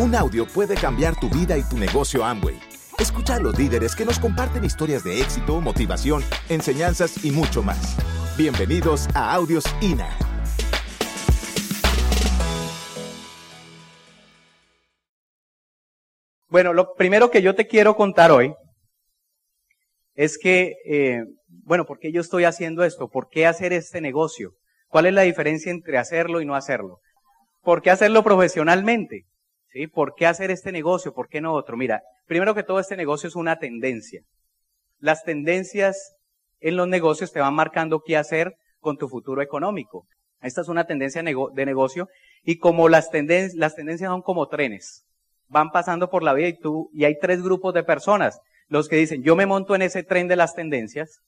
Un audio puede cambiar tu vida y tu negocio Amway. Escucha a los líderes que nos comparten historias de éxito, motivación, enseñanzas y mucho más. Bienvenidos a Audios INA. Bueno, lo primero que yo te quiero contar hoy es que, eh, bueno, ¿por qué yo estoy haciendo esto? ¿Por qué hacer este negocio? ¿Cuál es la diferencia entre hacerlo y no hacerlo? ¿Por qué hacerlo profesionalmente? ¿Por qué hacer este negocio? ¿Por qué no otro? Mira, primero que todo este negocio es una tendencia. Las tendencias en los negocios te van marcando qué hacer con tu futuro económico. Esta es una tendencia de negocio y como las, tendencias, las tendencias son como trenes, van pasando por la vida y tú, y hay tres grupos de personas. Los que dicen, yo me monto en ese tren de las tendencias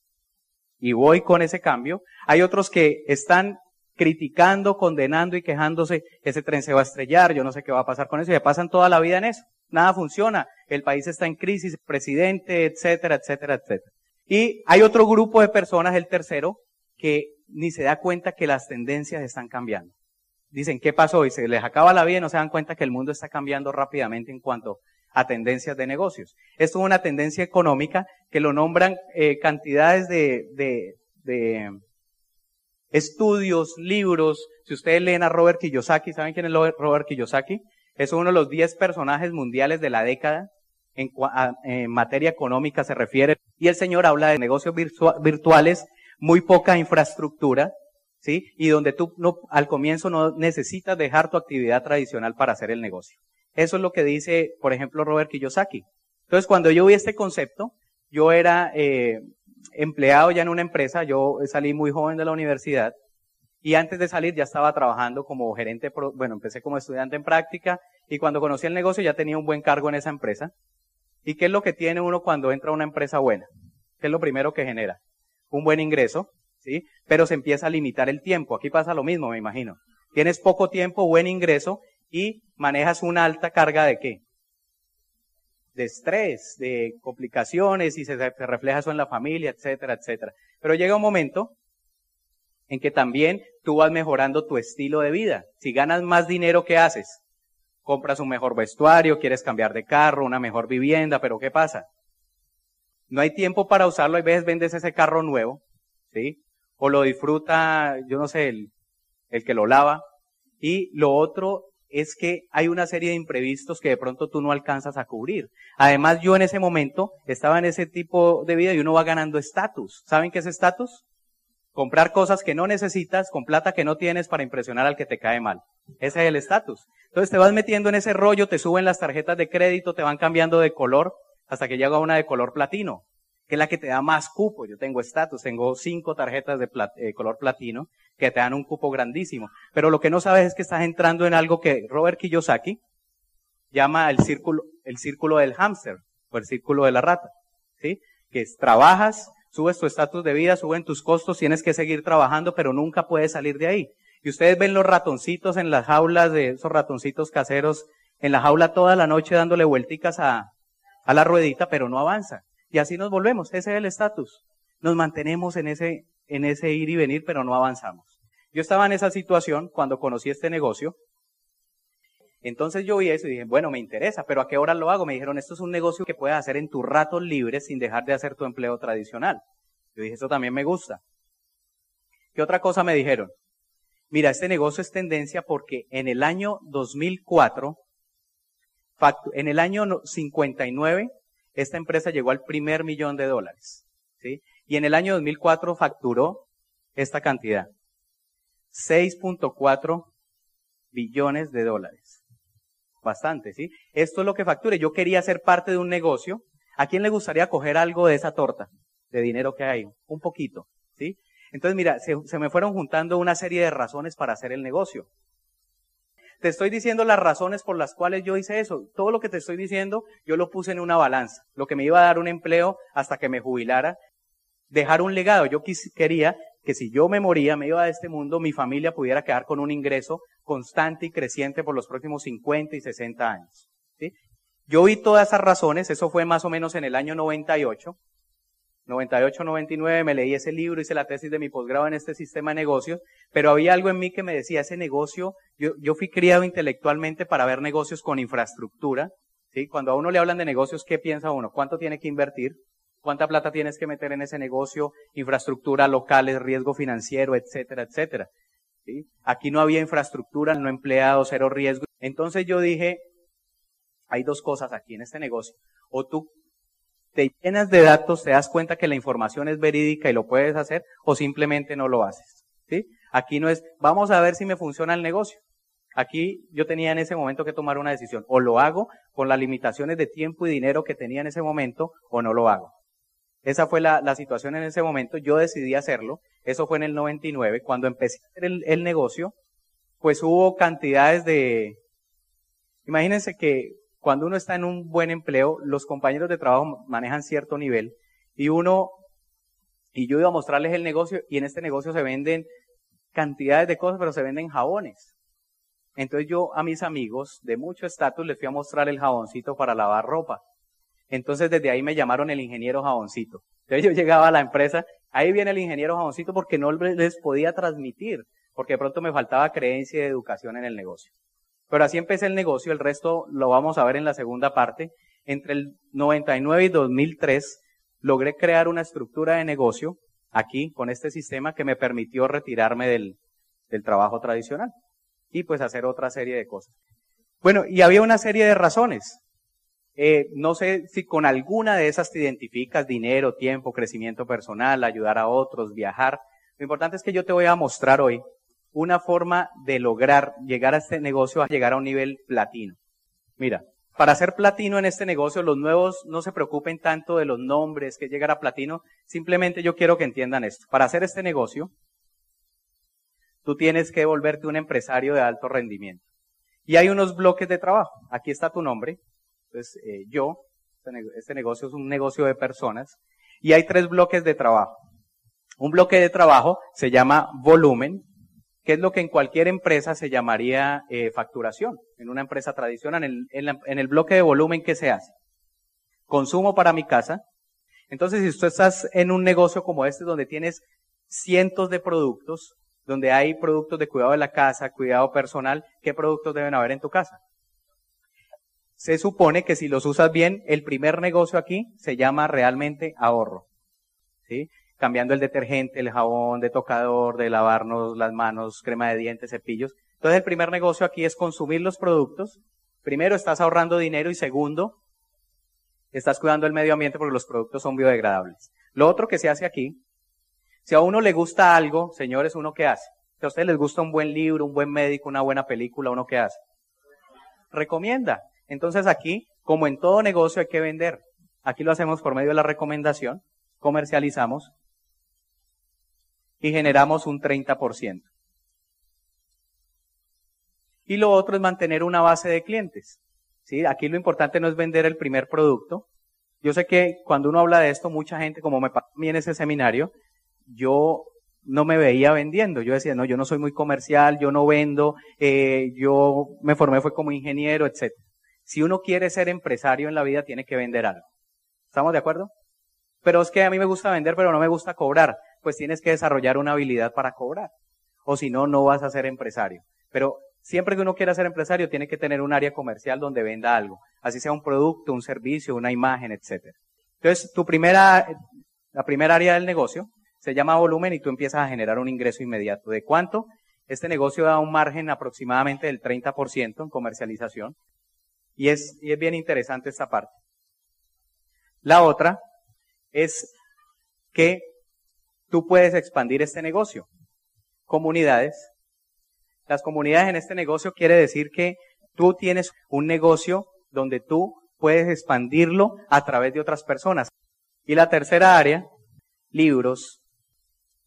y voy con ese cambio. Hay otros que están criticando, condenando y quejándose, ese tren se va a estrellar, yo no sé qué va a pasar con eso, y pasan toda la vida en eso. Nada funciona, el país está en crisis, presidente, etcétera, etcétera, etcétera. Y hay otro grupo de personas, el tercero, que ni se da cuenta que las tendencias están cambiando. Dicen, ¿qué pasó? Y se les acaba la vida y no se dan cuenta que el mundo está cambiando rápidamente en cuanto a tendencias de negocios. Esto es una tendencia económica que lo nombran eh, cantidades de, de, de estudios, libros. Si ustedes leen a Robert Kiyosaki, ¿saben quién es Robert Kiyosaki? Es uno de los 10 personajes mundiales de la década en, materia económica se refiere. Y el señor habla de negocios virtuales, muy poca infraestructura, ¿sí? Y donde tú no, al comienzo no necesitas dejar tu actividad tradicional para hacer el negocio. Eso es lo que dice, por ejemplo, Robert Kiyosaki. Entonces, cuando yo vi este concepto, yo era eh, empleado ya en una empresa, yo salí muy joven de la universidad y antes de salir ya estaba trabajando como gerente, bueno, empecé como estudiante en práctica y cuando conocí el negocio ya tenía un buen cargo en esa empresa. ¿Y qué es lo que tiene uno cuando entra a una empresa buena? ¿Qué es lo primero que genera? Un buen ingreso, ¿sí? Pero se empieza a limitar el tiempo. Aquí pasa lo mismo, me imagino. Tienes poco tiempo, buen ingreso y manejas una alta carga de qué? De estrés, de complicaciones y se, refleja eso en la familia, etcétera, etcétera. Pero llega un momento en que también tú vas mejorando tu estilo de vida. Si ganas más dinero, ¿qué haces? Compras un mejor vestuario, quieres cambiar de carro, una mejor vivienda, pero ¿qué pasa? No hay tiempo para usarlo, hay veces vendes ese carro nuevo, ¿sí? O lo disfruta, yo no sé, el, el que lo lava. Y lo otro es que hay una serie de imprevistos que de pronto tú no alcanzas a cubrir. Además, yo en ese momento estaba en ese tipo de vida y uno va ganando estatus. ¿Saben qué es estatus? Comprar cosas que no necesitas con plata que no tienes para impresionar al que te cae mal. Ese es el estatus. Entonces te vas metiendo en ese rollo, te suben las tarjetas de crédito, te van cambiando de color hasta que llega una de color platino que es la que te da más cupo. Yo tengo estatus, tengo cinco tarjetas de eh, color platino que te dan un cupo grandísimo. Pero lo que no sabes es que estás entrando en algo que Robert Kiyosaki llama el círculo, el círculo del hámster o el círculo de la rata. ¿Sí? Que es, trabajas, subes tu estatus de vida, suben tus costos, tienes que seguir trabajando, pero nunca puedes salir de ahí. Y ustedes ven los ratoncitos en las jaulas de esos ratoncitos caseros en la jaula toda la noche dándole vuelticas a, a la ruedita, pero no avanza. Y así nos volvemos, ese es el estatus. Nos mantenemos en ese, en ese ir y venir, pero no avanzamos. Yo estaba en esa situación cuando conocí este negocio. Entonces yo vi eso y dije, bueno, me interesa, pero ¿a qué hora lo hago? Me dijeron, esto es un negocio que puedes hacer en tus ratos libres sin dejar de hacer tu empleo tradicional. Yo dije, eso también me gusta. ¿Qué otra cosa me dijeron? Mira, este negocio es tendencia porque en el año 2004, en el año 59, esta empresa llegó al primer millón de dólares. ¿sí? Y en el año 2004 facturó esta cantidad. 6.4 billones de dólares. Bastante, ¿sí? Esto es lo que facture. Yo quería ser parte de un negocio. ¿A quién le gustaría coger algo de esa torta de dinero que hay? Un poquito, ¿sí? Entonces, mira, se, se me fueron juntando una serie de razones para hacer el negocio. Te estoy diciendo las razones por las cuales yo hice eso. Todo lo que te estoy diciendo, yo lo puse en una balanza. Lo que me iba a dar un empleo hasta que me jubilara, dejar un legado. Yo quería que si yo me moría, me iba de este mundo, mi familia pudiera quedar con un ingreso constante y creciente por los próximos 50 y 60 años. Yo vi todas esas razones, eso fue más o menos en el año 98, 98, 99, me leí ese libro, hice la tesis de mi posgrado en este sistema de negocios, pero había algo en mí que me decía, ese negocio, yo, fui criado intelectualmente para ver negocios con infraestructura, ¿sí? Cuando a uno le hablan de negocios, ¿qué piensa uno? ¿Cuánto tiene que invertir? ¿Cuánta plata tienes que meter en ese negocio? Infraestructura locales, riesgo financiero, etcétera, etcétera. ¿sí? Aquí no había infraestructura, no empleados, cero riesgo. Entonces yo dije, hay dos cosas aquí en este negocio. O tú te llenas de datos, te das cuenta que la información es verídica y lo puedes hacer, o simplemente no lo haces. ¿sí? Aquí no es, vamos a ver si me funciona el negocio. Aquí yo tenía en ese momento que tomar una decisión. O lo hago con las limitaciones de tiempo y dinero que tenía en ese momento, o no lo hago. Esa fue la, situación en ese momento. Yo decidí hacerlo. Eso fue en el 99. Cuando empecé a hacer el negocio, pues hubo cantidades de... Imagínense que cuando uno está en un buen empleo, los compañeros de trabajo manejan cierto nivel y uno, y yo iba a mostrarles el negocio y en este negocio se venden cantidades de cosas, pero se venden jabones. Entonces yo a mis amigos de mucho estatus les fui a mostrar el jaboncito para lavar ropa. Entonces desde ahí me llamaron el ingeniero jaboncito. Entonces yo llegaba a la empresa, ahí viene el ingeniero jaboncito porque no les podía transmitir, porque de pronto me faltaba creencia y educación en el negocio. Pero así empecé el negocio, el resto lo vamos a ver en la segunda parte. Entre el 99 y 2003 logré crear una estructura de negocio aquí con este sistema que me permitió retirarme del, trabajo tradicional y pues hacer otra serie de cosas. Bueno, y había una serie de razones. Eh, no sé si con alguna de esas te identificas, dinero, tiempo, crecimiento personal, ayudar a otros, viajar. Lo importante es que yo te voy a mostrar hoy una forma de lograr llegar a este negocio a llegar a un nivel platino. Mira, para ser platino en este negocio, los nuevos no se preocupen tanto de los nombres, que llegar a platino. Simplemente yo quiero que entiendan esto. Para hacer este negocio, tú tienes que volverte un empresario de alto rendimiento. Y hay unos bloques de trabajo. Aquí está tu nombre. Entonces, eh, yo, este, este negocio es un negocio de personas. Y hay tres bloques de trabajo. Un bloque de trabajo se llama volumen, que es lo que en cualquier empresa se llamaría eh, facturación, en una empresa tradicional, en el, en, el bloque de volumen que se hace. Consumo para mi casa. Entonces, si tú estás en un negocio como este, donde tienes cientos de productos, donde hay productos de cuidado de la casa, cuidado personal, ¿qué productos deben haber en tu casa? Se supone que si los usas bien, el primer negocio aquí se llama realmente ahorro. ¿sí? Cambiando el detergente, el jabón de tocador, de lavarnos las manos, crema de dientes, cepillos. Entonces el primer negocio aquí es consumir los productos. Primero estás ahorrando dinero y segundo, estás cuidando el medio ambiente porque los productos son biodegradables. Lo otro que se hace aquí, si a uno le gusta algo, señores, ¿uno qué hace? Si a ustedes les gusta un buen libro, un buen médico, una buena película, ¿uno qué hace? Recomienda. Entonces aquí, como en todo negocio hay que vender. Aquí lo hacemos por medio de la recomendación, comercializamos y generamos un 30%. Y lo otro es mantener una base de clientes. ¿sí? Aquí lo importante no es vender el primer producto. Yo sé que cuando uno habla de esto, mucha gente, como me pasó a mí en ese seminario, yo no me veía vendiendo. Yo decía, no, yo no soy muy comercial, yo no vendo, eh, yo me formé fue como ingeniero, etc. Si uno quiere ser empresario en la vida, tiene que vender algo. ¿Estamos de acuerdo? Pero es que a mí me gusta vender, pero no me gusta cobrar pues tienes que desarrollar una habilidad para cobrar. O si no, no vas a ser empresario. Pero siempre que uno quiera ser empresario, tiene que tener un área comercial donde venda algo. Así sea un producto, un servicio, una imagen, etc. Entonces, tu primera, la primera área del negocio se llama volumen y tú empiezas a generar un ingreso inmediato. ¿De cuánto? Este negocio da un margen aproximadamente del 30% en comercialización. Y es, y es bien interesante esta parte. La otra es que tú puedes expandir este negocio. Comunidades. Las comunidades en este negocio quiere decir que tú tienes un negocio donde tú puedes expandirlo a través de otras personas. Y la tercera área, libros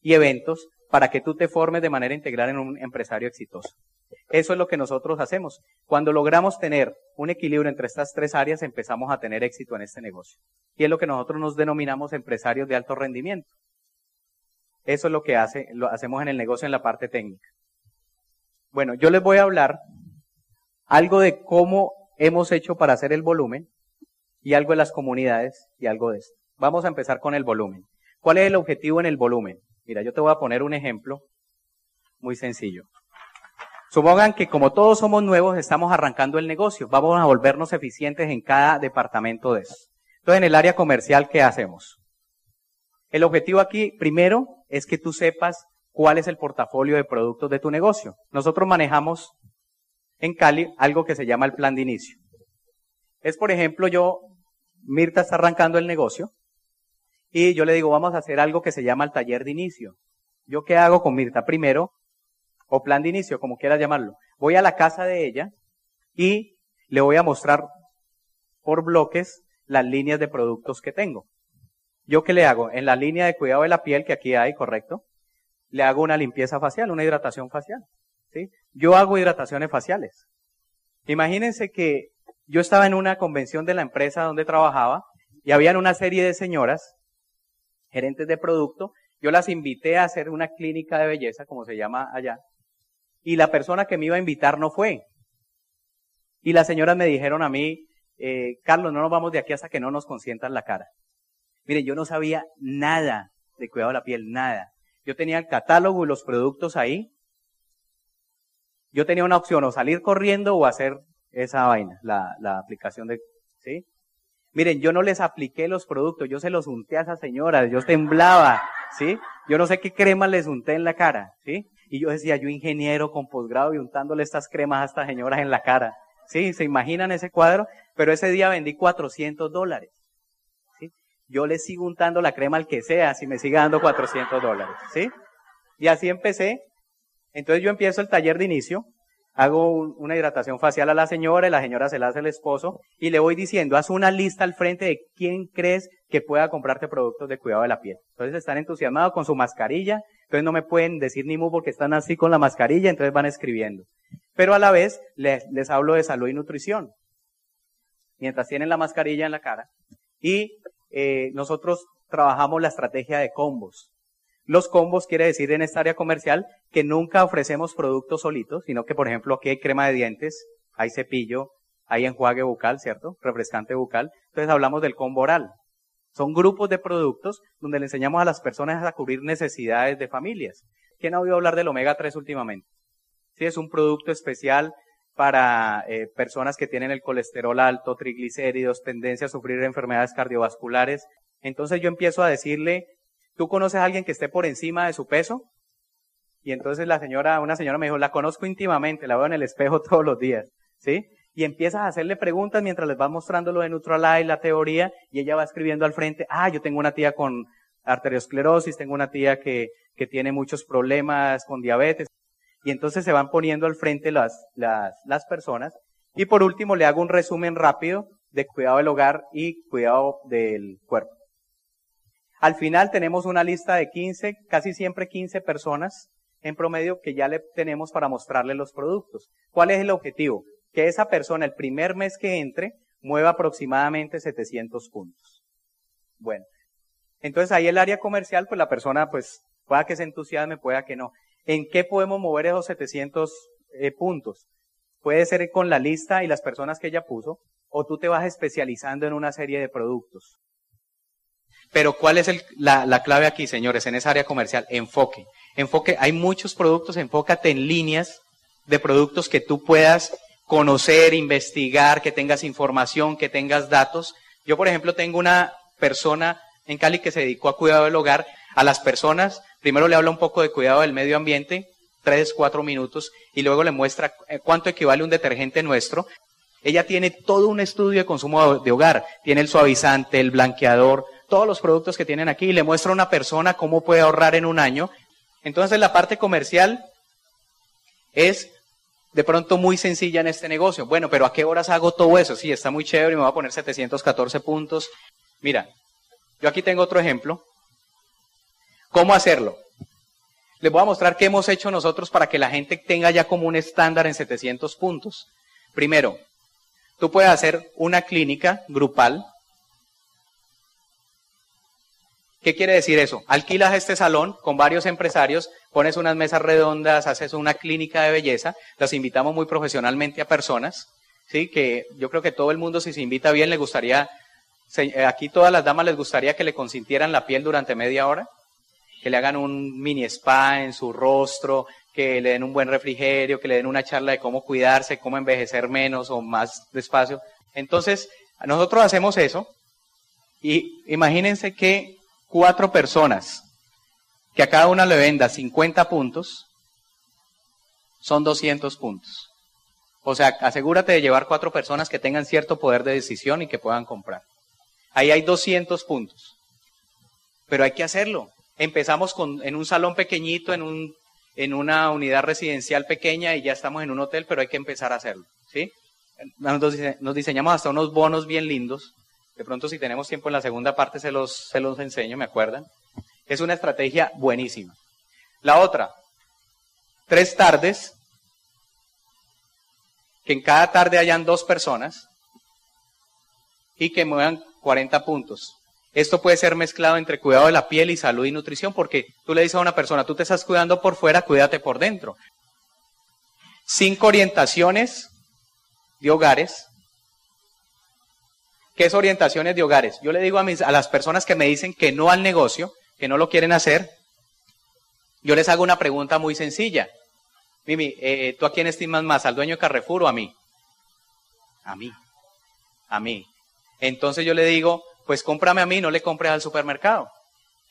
y eventos para que tú te formes de manera integral en un empresario exitoso. Eso es lo que nosotros hacemos. Cuando logramos tener un equilibrio entre estas tres áreas, empezamos a tener éxito en este negocio. Y es lo que nosotros nos denominamos empresarios de alto rendimiento. Eso es lo que hace, lo hacemos en el negocio en la parte técnica. Bueno, yo les voy a hablar algo de cómo hemos hecho para hacer el volumen y algo de las comunidades y algo de esto. Vamos a empezar con el volumen. ¿Cuál es el objetivo en el volumen? Mira, yo te voy a poner un ejemplo muy sencillo. Supongan que como todos somos nuevos, estamos arrancando el negocio. Vamos a volvernos eficientes en cada departamento de eso. Entonces, en el área comercial, ¿qué hacemos? El objetivo aquí, primero, es que tú sepas cuál es el portafolio de productos de tu negocio. Nosotros manejamos en Cali algo que se llama el plan de inicio. Es, por ejemplo, yo, Mirta está arrancando el negocio y yo le digo, vamos a hacer algo que se llama el taller de inicio. ¿Yo qué hago con Mirta? Primero, o plan de inicio, como quieras llamarlo. Voy a la casa de ella y le voy a mostrar por bloques las líneas de productos que tengo. ¿Yo qué le hago? En la línea de cuidado de la piel que aquí hay, correcto, le hago una limpieza facial, una hidratación facial. ¿sí? Yo hago hidrataciones faciales. Imagínense que yo estaba en una convención de la empresa donde trabajaba y habían una serie de señoras, gerentes de producto, yo las invité a hacer una clínica de belleza, como se llama allá, y la persona que me iba a invitar no fue. Y las señoras me dijeron a mí, eh, Carlos, no nos vamos de aquí hasta que no nos consientan la cara. Miren, yo no sabía nada de cuidado de la piel, nada. Yo tenía el catálogo y los productos ahí. Yo tenía una opción, o salir corriendo o hacer esa vaina, la, la aplicación de, ¿sí? Miren, yo no les apliqué los productos, yo se los unté a esas señoras, yo temblaba, ¿sí? Yo no sé qué crema les unté en la cara, ¿sí? Y yo decía, yo ingeniero con posgrado y untándole estas cremas a estas señoras en la cara. ¿Sí? ¿Se imaginan ese cuadro? Pero ese día vendí 400 dólares yo le sigo untando la crema al que sea si me sigue dando 400 dólares, ¿sí? Y así empecé. Entonces yo empiezo el taller de inicio, hago una hidratación facial a la señora y la señora se la hace el esposo y le voy diciendo, haz una lista al frente de quién crees que pueda comprarte productos de cuidado de la piel. Entonces están entusiasmados con su mascarilla, entonces no me pueden decir ni mu porque están así con la mascarilla, entonces van escribiendo. Pero a la vez les, les hablo de salud y nutrición. Mientras tienen la mascarilla en la cara. Y eh, nosotros trabajamos la estrategia de combos. Los combos quiere decir en esta área comercial que nunca ofrecemos productos solitos, sino que, por ejemplo, aquí hay crema de dientes, hay cepillo, hay enjuague bucal, ¿cierto? Refrescante bucal. Entonces hablamos del combo oral. Son grupos de productos donde le enseñamos a las personas a cubrir necesidades de familias. ¿Quién ha oído hablar del omega 3 últimamente? Sí, es un producto especial para eh, personas que tienen el colesterol alto, triglicéridos, tendencia a sufrir enfermedades cardiovasculares. Entonces yo empiezo a decirle, ¿tú conoces a alguien que esté por encima de su peso? Y entonces la señora, una señora me dijo, la conozco íntimamente, la veo en el espejo todos los días, ¿sí? Y empiezas a hacerle preguntas mientras les vas mostrando lo de Neutralize, la teoría, y ella va escribiendo al frente, ah, yo tengo una tía con arteriosclerosis, tengo una tía que, que tiene muchos problemas con diabetes y entonces se van poniendo al frente las, las, las personas. Y por último le hago un resumen rápido de cuidado del hogar y cuidado del cuerpo. Al final tenemos una lista de 15, casi siempre 15 personas en promedio que ya le tenemos para mostrarle los productos. ¿Cuál es el objetivo? Que esa persona el primer mes que entre mueva aproximadamente 700 puntos. Bueno, entonces ahí el área comercial, pues la persona pues pueda que se entusiasme, pueda que no. ¿En qué podemos mover esos 700 eh, puntos? Puede ser con la lista y las personas que ella puso, o tú te vas especializando en una serie de productos. Pero ¿cuál es la, la, clave aquí, señores, en esa área comercial? Enfoque. Enfoque, hay muchos productos, enfócate en líneas de productos que tú puedas conocer, investigar, que tengas información, que tengas datos. Yo, por ejemplo, tengo una persona en Cali que se dedicó a cuidado del hogar. A las personas Primero le habla un poco de cuidado del medio ambiente, tres, cuatro minutos, y luego le muestra eh, cuánto equivale un detergente nuestro. Ella tiene todo un estudio de consumo de hogar. Tiene el suavizante, el blanqueador, todos los productos que tienen aquí, y le muestra a una persona cómo puede ahorrar en un año. Entonces la parte comercial es de pronto muy sencilla en este negocio. Bueno, pero ¿a qué horas hago todo eso? Sí, está muy chévere, y me voy a poner 714 puntos. Mira, yo aquí tengo otro ejemplo. ¿Cómo hacerlo? Les voy a mostrar qué hemos hecho nosotros para que la gente tenga ya como un estándar en 700 puntos. Primero, tú puedes hacer una clínica grupal. ¿Qué quiere decir eso? Alquilas este salón con varios empresarios, pones unas mesas redondas, haces una clínica de belleza, las invitamos muy profesionalmente a personas, ¿sí? Que yo creo que todo el mundo si se invita bien le gustaría eh, Aquí todas las damas les gustaría que le consintieran la piel durante media hora, que le hagan un mini spa en su rostro, que le den un buen refrigerio, que le den una charla de cómo cuidarse, cómo envejecer menos o más despacio. Entonces, nosotros hacemos eso y imagínense que cuatro personas que a cada una le venda 50 puntos, son 200 puntos. O sea, asegúrate de llevar cuatro personas que tengan cierto poder de decisión y que puedan comprar. Ahí hay 200 puntos. Pero hay que hacerlo. Empezamos con, en un salón pequeñito, en, un, en una unidad residencial pequeña y ya estamos en un hotel, pero hay que empezar a hacerlo. ¿sí? Nos, dise- nos diseñamos hasta unos bonos bien lindos. De pronto, si tenemos tiempo en la segunda parte, se los, se los enseño, ¿me acuerdan? Es una estrategia buenísima. La otra, tres tardes, que en cada tarde hayan dos personas y que muevan 40 puntos. Esto puede ser mezclado entre cuidado de la piel y salud y nutrición, porque tú le dices a una persona, tú te estás cuidando por fuera, cuídate por dentro. Cinco orientaciones de hogares. ¿Qué es orientaciones de hogares? Yo le digo a, mis, a las personas que me dicen que no al negocio, que no lo quieren hacer, yo les hago una pregunta muy sencilla. Mimi, eh, ¿tú a quién estimas más? ¿Al dueño de Carrefour o a mí? A mí. A mí. Entonces yo le digo, pues cómprame a mí, no le compres al supermercado.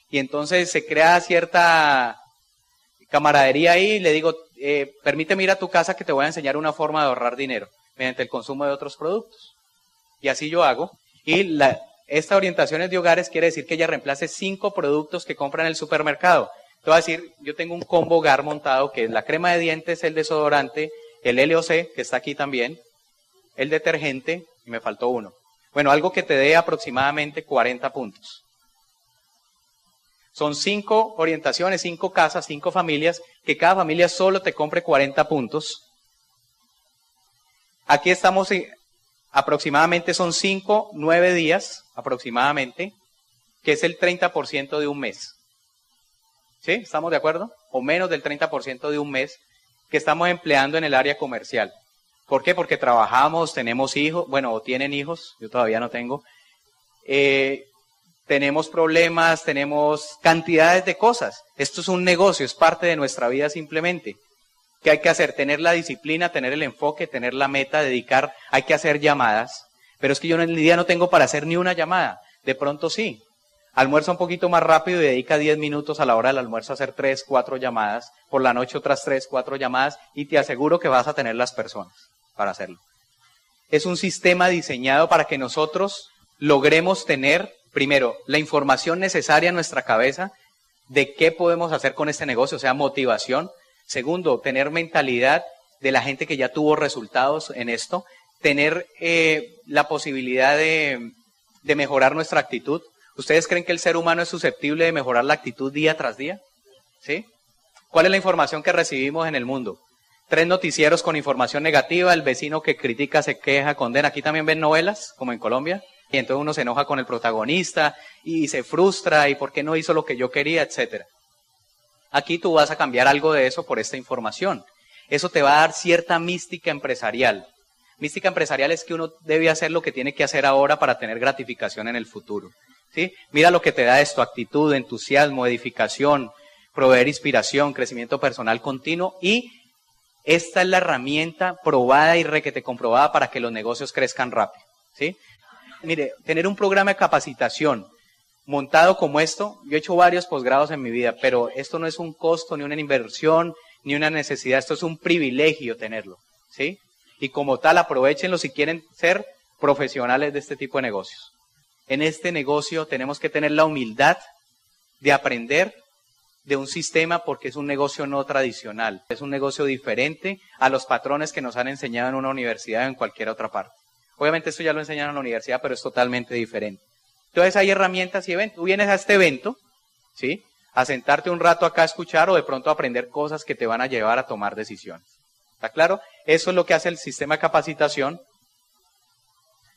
Y entonces se crea cierta camaradería ahí le digo, eh, permíteme ir a tu casa que te voy a enseñar una forma de ahorrar dinero mediante el consumo de otros productos. Y así yo hago. Y la, esta orientaciones de hogares quiere decir que ella reemplace cinco productos que compra en el supermercado. Te voy a decir, yo tengo un combo hogar montado que es la crema de dientes, el desodorante, el LOC, que está aquí también, el detergente, y me faltó uno. Bueno, algo que te dé aproximadamente 40 puntos. Son cinco orientaciones, cinco casas, cinco familias, que cada familia solo te compre 40 puntos. Aquí estamos, en- aproximadamente son cinco, nueve días, aproximadamente, que es el 30% de un mes. ¿Sí? ¿Estamos de acuerdo? O menos del 30% de un mes que estamos empleando en el área comercial. ¿Por qué? Porque trabajamos, tenemos hijos, bueno, o tienen hijos, yo todavía no tengo. Eh, tenemos problemas, tenemos cantidades de cosas. Esto es un negocio, es parte de nuestra vida simplemente. ¿Qué hay que hacer? Tener la disciplina, tener el enfoque, tener la meta, dedicar, hay que hacer llamadas. Pero es que yo en el día no tengo para hacer ni una llamada. De pronto sí. Almuerza un poquito más rápido y dedica 10 minutos a la hora del almuerzo a hacer 3, 4 llamadas. Por la noche otras 3, 4 llamadas y te aseguro que vas a tener las personas para hacerlo. Es un sistema diseñado para que nosotros logremos tener, primero, la información necesaria en nuestra cabeza de qué podemos hacer con este negocio, o sea, motivación. Segundo, tener mentalidad de la gente que ya tuvo resultados en esto. Tener eh, la posibilidad de, de mejorar nuestra actitud. ¿Ustedes creen que el ser humano es susceptible de mejorar la actitud día tras día? ¿Sí? ¿Cuál es la información que recibimos en el mundo? Tres noticieros con información negativa, el vecino que critica, se queja, condena. Aquí también ven novelas, como en Colombia, y entonces uno se enoja con el protagonista y se frustra y por qué no hizo lo que yo quería, etcétera. Aquí tú vas a cambiar algo de eso por esta información. Eso te va a dar cierta mística empresarial. Mística empresarial es que uno debe hacer lo que tiene que hacer ahora para tener gratificación en el futuro. ¿sí? Mira lo que te da esto, actitud, entusiasmo, edificación, proveer inspiración, crecimiento personal continuo y esta es la herramienta probada y requete comprobada para que los negocios crezcan rápido. ¿sí? Mire, tener un programa de capacitación montado como esto, yo he hecho varios posgrados en mi vida, pero esto no es un costo, ni una inversión, ni una necesidad, esto es un privilegio tenerlo. ¿sí? Y como tal, aprovechenlo si quieren ser profesionales de este tipo de negocios. En este negocio tenemos que tener la humildad de aprender de un sistema porque es un negocio no tradicional, es un negocio diferente a los patrones que nos han enseñado en una universidad o en cualquier otra parte. Obviamente esto ya lo enseñaron en la universidad, pero es totalmente diferente. Entonces hay herramientas y eventos. Tú vienes a este evento, ¿sí? A sentarte un rato acá a escuchar o de pronto aprender cosas que te van a llevar a tomar decisiones. ¿Está claro? Eso es lo que hace el sistema de capacitación.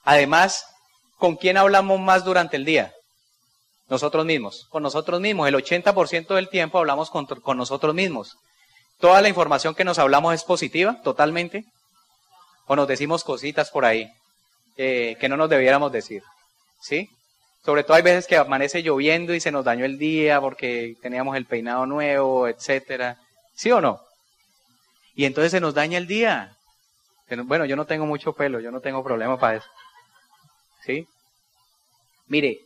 Además, ¿con quién hablamos más durante el día? Nosotros mismos, con nosotros mismos. El 80% del tiempo hablamos con, con, nosotros mismos. Toda la información que nos hablamos es positiva, totalmente. O nos decimos cositas por ahí eh, que no nos debiéramos decir. ¿sí? Sobre todo hay veces que amanece lloviendo y se nos dañó el día porque teníamos el peinado nuevo, etcétera. ¿Sí o no? Y entonces se nos daña el día. Bueno, yo no tengo mucho pelo, yo no tengo problema para eso. ¿Sí? Mire,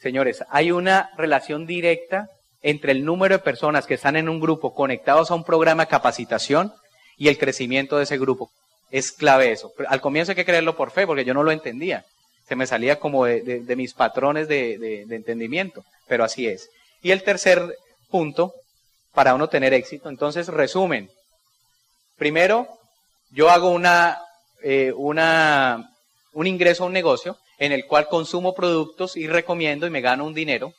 señores, hay una relación directa entre el número de personas que están en un grupo conectados a un programa de capacitación y el crecimiento de ese grupo. Es clave eso. Al comienzo hay que creerlo por fe, porque yo no lo entendía. Se me salía como de, mis patrones de, de entendimiento, pero así es. Y el tercer punto, para uno tener éxito, entonces resumen. Primero, yo hago una, eh, una, un ingreso a un negocio en el cual consumo productos y recomiendo y me gano un dinero.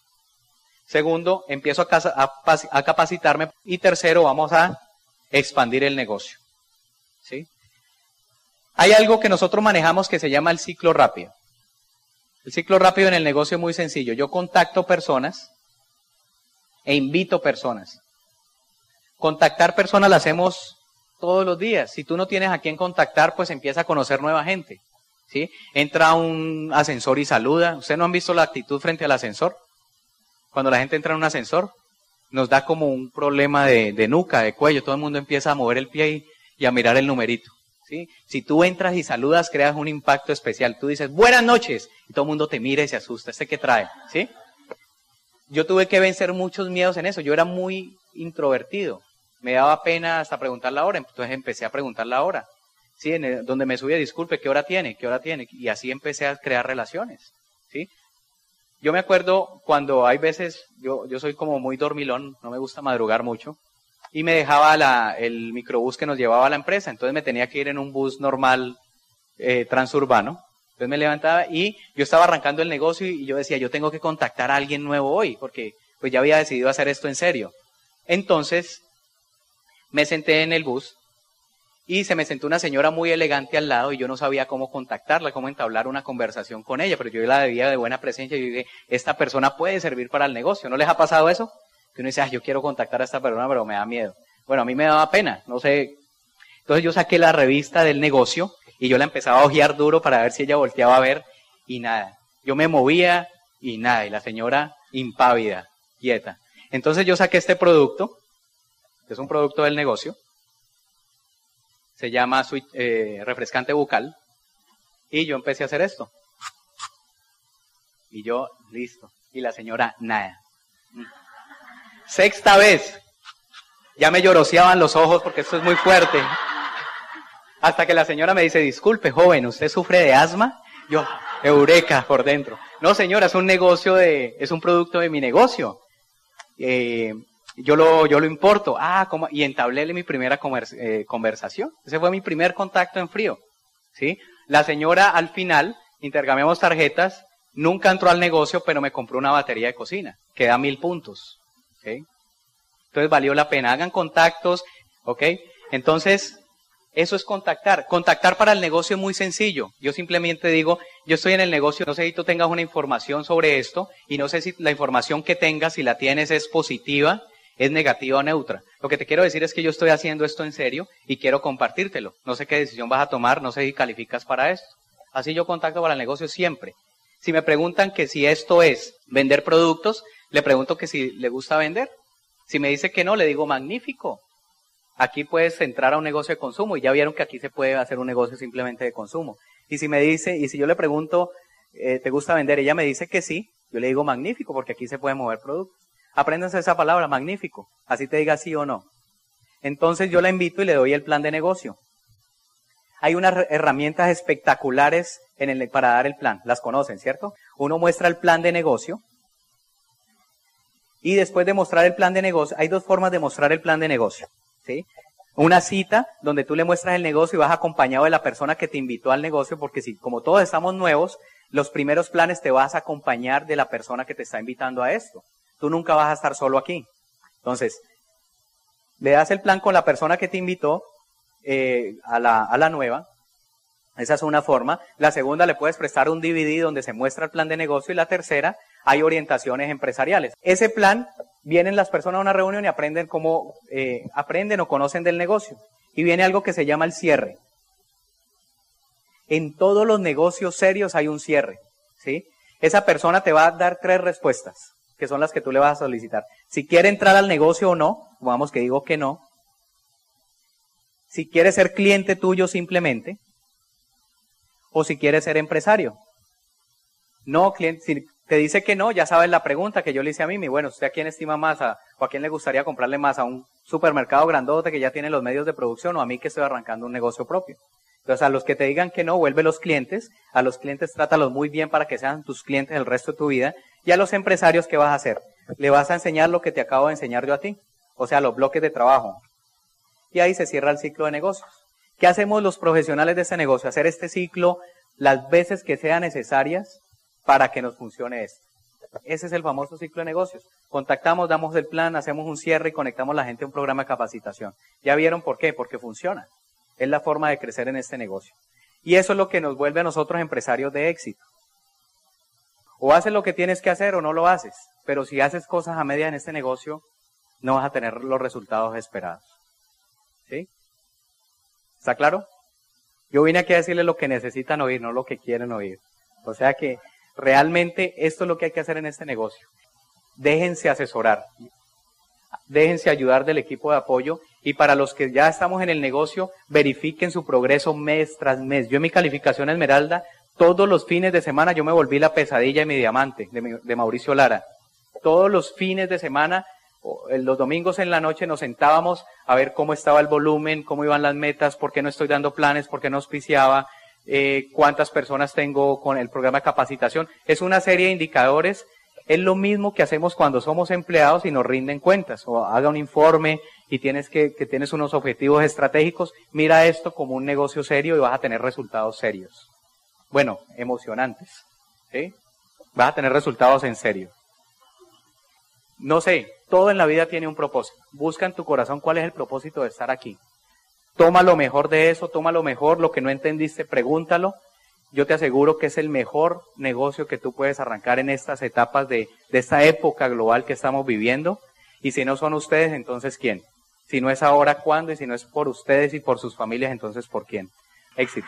Segundo, empiezo a, capacitarme. Y tercero, vamos a expandir el negocio. ¿Sí? Hay algo que nosotros manejamos que se llama el ciclo rápido. El ciclo rápido en el negocio es muy sencillo. Yo contacto personas e invito personas. Contactar personas lo hacemos todos los días. Si tú no tienes a quién contactar, pues empieza a conocer nueva gente. ¿Sí? Entra un ascensor y saluda. ¿Ustedes no han visto la actitud frente al ascensor? Cuando la gente entra en un ascensor, nos da como un problema de, nuca, de cuello. Todo el mundo empieza a mover el pie y, a mirar el numerito. ¿sí? Si tú entras y saludas, creas un impacto especial. Tú dices, buenas noches, y todo el mundo te mira y se asusta. ¿Este qué trae? ¿Sí? Yo tuve que vencer muchos miedos en eso. Yo era muy introvertido. Me daba pena hasta preguntar la hora, entonces empecé a preguntar la hora. Donde me subía, disculpe, ¿qué hora tiene? ¿Qué hora tiene? Y así empecé a crear relaciones. ¿sí? Yo me acuerdo cuando hay veces, yo, yo soy como muy dormilón, no me gusta madrugar mucho, y me dejaba el microbús que nos llevaba a la empresa, entonces me tenía que ir en un bus normal eh, transurbano. Entonces me levantaba y yo estaba arrancando el negocio y yo decía, yo tengo que contactar a alguien nuevo hoy, porque pues ya había decidido hacer esto en serio. Entonces me senté en el bus y se me sentó una señora muy elegante al lado y yo no sabía cómo contactarla, cómo entablar una conversación con ella, pero yo la debía de buena presencia y dije, esta persona puede servir para el negocio. ¿No les ha pasado eso? Que uno dice, yo quiero contactar a esta persona, pero me da miedo. Bueno, a mí me daba pena, no sé. Entonces yo saqué la revista del negocio y yo la empezaba a ojear duro para ver si ella volteaba a ver y nada. Yo me movía y nada, y la señora impávida, quieta. Entonces yo saqué este producto es un producto del negocio. Se llama eh, refrescante bucal. Y yo empecé a hacer esto. Y yo, listo. Y la señora, nada. Sexta vez. Ya me lloroseaban los ojos porque esto es muy fuerte. Hasta que la señora me dice, disculpe, joven, ¿usted sufre de asma? Yo, eureka por dentro. No, señora, es un negocio de, es un producto de mi negocio. Eh, yo lo, yo lo importo. Ah, como, y entablé mi primera eh, conversación. Ese fue mi primer contacto en frío. ¿sí? La señora al final, intercambiamos tarjetas, nunca entró al negocio, pero me compró una batería de cocina, que da mil puntos. Entonces valió la pena. Hagan contactos, ¿ok? Entonces, eso es contactar. Contactar para el negocio es muy sencillo. Yo simplemente digo, yo estoy en el negocio, no sé si tú tengas una información sobre esto y no sé si la información que tengas, si la tienes, es positiva es negativa o neutra. Lo que te quiero decir es que yo estoy haciendo esto en serio y quiero compartírtelo. No sé qué decisión vas a tomar, no sé si calificas para esto. Así yo contacto para el negocio siempre. Si me preguntan que si esto es vender productos, le pregunto que si le gusta vender. Si me dice que no, le digo magnífico. Aquí puedes entrar a un negocio de consumo y ya vieron que aquí se puede hacer un negocio simplemente de consumo. Y si me dice, y si yo le pregunto, eh, ¿te gusta vender? Ella me dice que sí, yo le digo magnífico porque aquí se puede mover productos. Apréndanse esa palabra, magnífico. Así te diga sí o no. Entonces yo la invito y le doy el plan de negocio. Hay unas herramientas espectaculares en el, para dar el plan. Las conocen, ¿cierto? Uno muestra el plan de negocio. Y después de mostrar el plan de negocio, hay dos formas de mostrar el plan de negocio. ¿sí? Una cita donde tú le muestras el negocio y vas acompañado de la persona que te invitó al negocio, porque si como todos estamos nuevos, los primeros planes te vas a acompañar de la persona que te está invitando a esto. Tú nunca vas a estar solo aquí. Entonces, le das el plan con la persona que te invitó eh, a, la, a la nueva. Esa es una forma. La segunda, le puedes prestar un DVD donde se muestra el plan de negocio. Y la tercera, hay orientaciones empresariales. Ese plan, vienen las personas a una reunión y aprenden cómo, eh, aprenden o conocen del negocio. Y viene algo que se llama el cierre. En todos los negocios serios hay un cierre, ¿sí? Esa persona te va a dar tres respuestas, que son las que tú le vas a solicitar. Si quiere entrar al negocio o no, vamos que digo que no. Si quiere ser cliente tuyo simplemente, o si quiere ser empresario. No, cliente, si te dice que no, ya sabes la pregunta que yo le hice a Mimi. Bueno, ¿usted a quién estima más? A, ¿O a quién le gustaría comprarle más? ¿A un supermercado grandote que ya tiene los medios de producción o a mí que estoy arrancando un negocio propio? Entonces, a los que te digan que no, vuelve los clientes. A los clientes trátalos muy bien para que sean tus clientes el resto de tu vida. Y a los empresarios, ¿qué vas a hacer? Le vas a enseñar lo que te acabo de enseñar yo a ti. O sea, los bloques de trabajo. Y ahí se cierra el ciclo de negocios. ¿Qué hacemos los profesionales de ese negocio? Hacer este ciclo las veces que sean necesarias para que nos funcione esto. Ese es el famoso ciclo de negocios. Contactamos, damos el plan, hacemos un cierre y conectamos a la gente a un programa de capacitación. ¿Ya vieron por qué? Porque funciona. Es la forma de crecer en este negocio. Y eso es lo que nos vuelve a nosotros empresarios de éxito. O haces lo que tienes que hacer o no lo haces. Pero si haces cosas a media en este negocio, no vas a tener los resultados esperados. ¿Sí? ¿Está claro? Yo vine aquí a decirles lo que necesitan oír, no lo que quieren oír. O sea que realmente esto es lo que hay que hacer en este negocio. Déjense asesorar, déjense ayudar del equipo de apoyo y para los que ya estamos en el negocio, verifiquen su progreso mes tras mes. Yo en mi calificación Esmeralda, todos los fines de semana yo me volví la pesadilla de mi diamante, de, Mauricio Lara. Todos los fines de semana los domingos en la noche nos sentábamos a ver cómo estaba el volumen, cómo iban las metas, por qué no estoy dando planes, por qué no auspiciaba, eh, cuántas personas tengo con el programa de capacitación. Es una serie de indicadores. Es lo mismo que hacemos cuando somos empleados y nos rinden cuentas o haga un informe y tienes que, que tienes unos objetivos estratégicos. Mira esto como un negocio serio y vas a tener resultados serios. Bueno, emocionantes. ¿sí? Vas a tener resultados en serio. No sé, todo en la vida tiene un propósito. Busca en tu corazón cuál es el propósito de estar aquí. Toma lo mejor de eso, toma lo mejor, lo que no entendiste, pregúntalo. Yo te aseguro que es el mejor negocio que tú puedes arrancar en estas etapas de, esta época global que estamos viviendo. Y si no son ustedes, entonces ¿quién? Si no es ahora, ¿cuándo? Y si no es por ustedes y por sus familias, entonces ¿por quién? Éxito.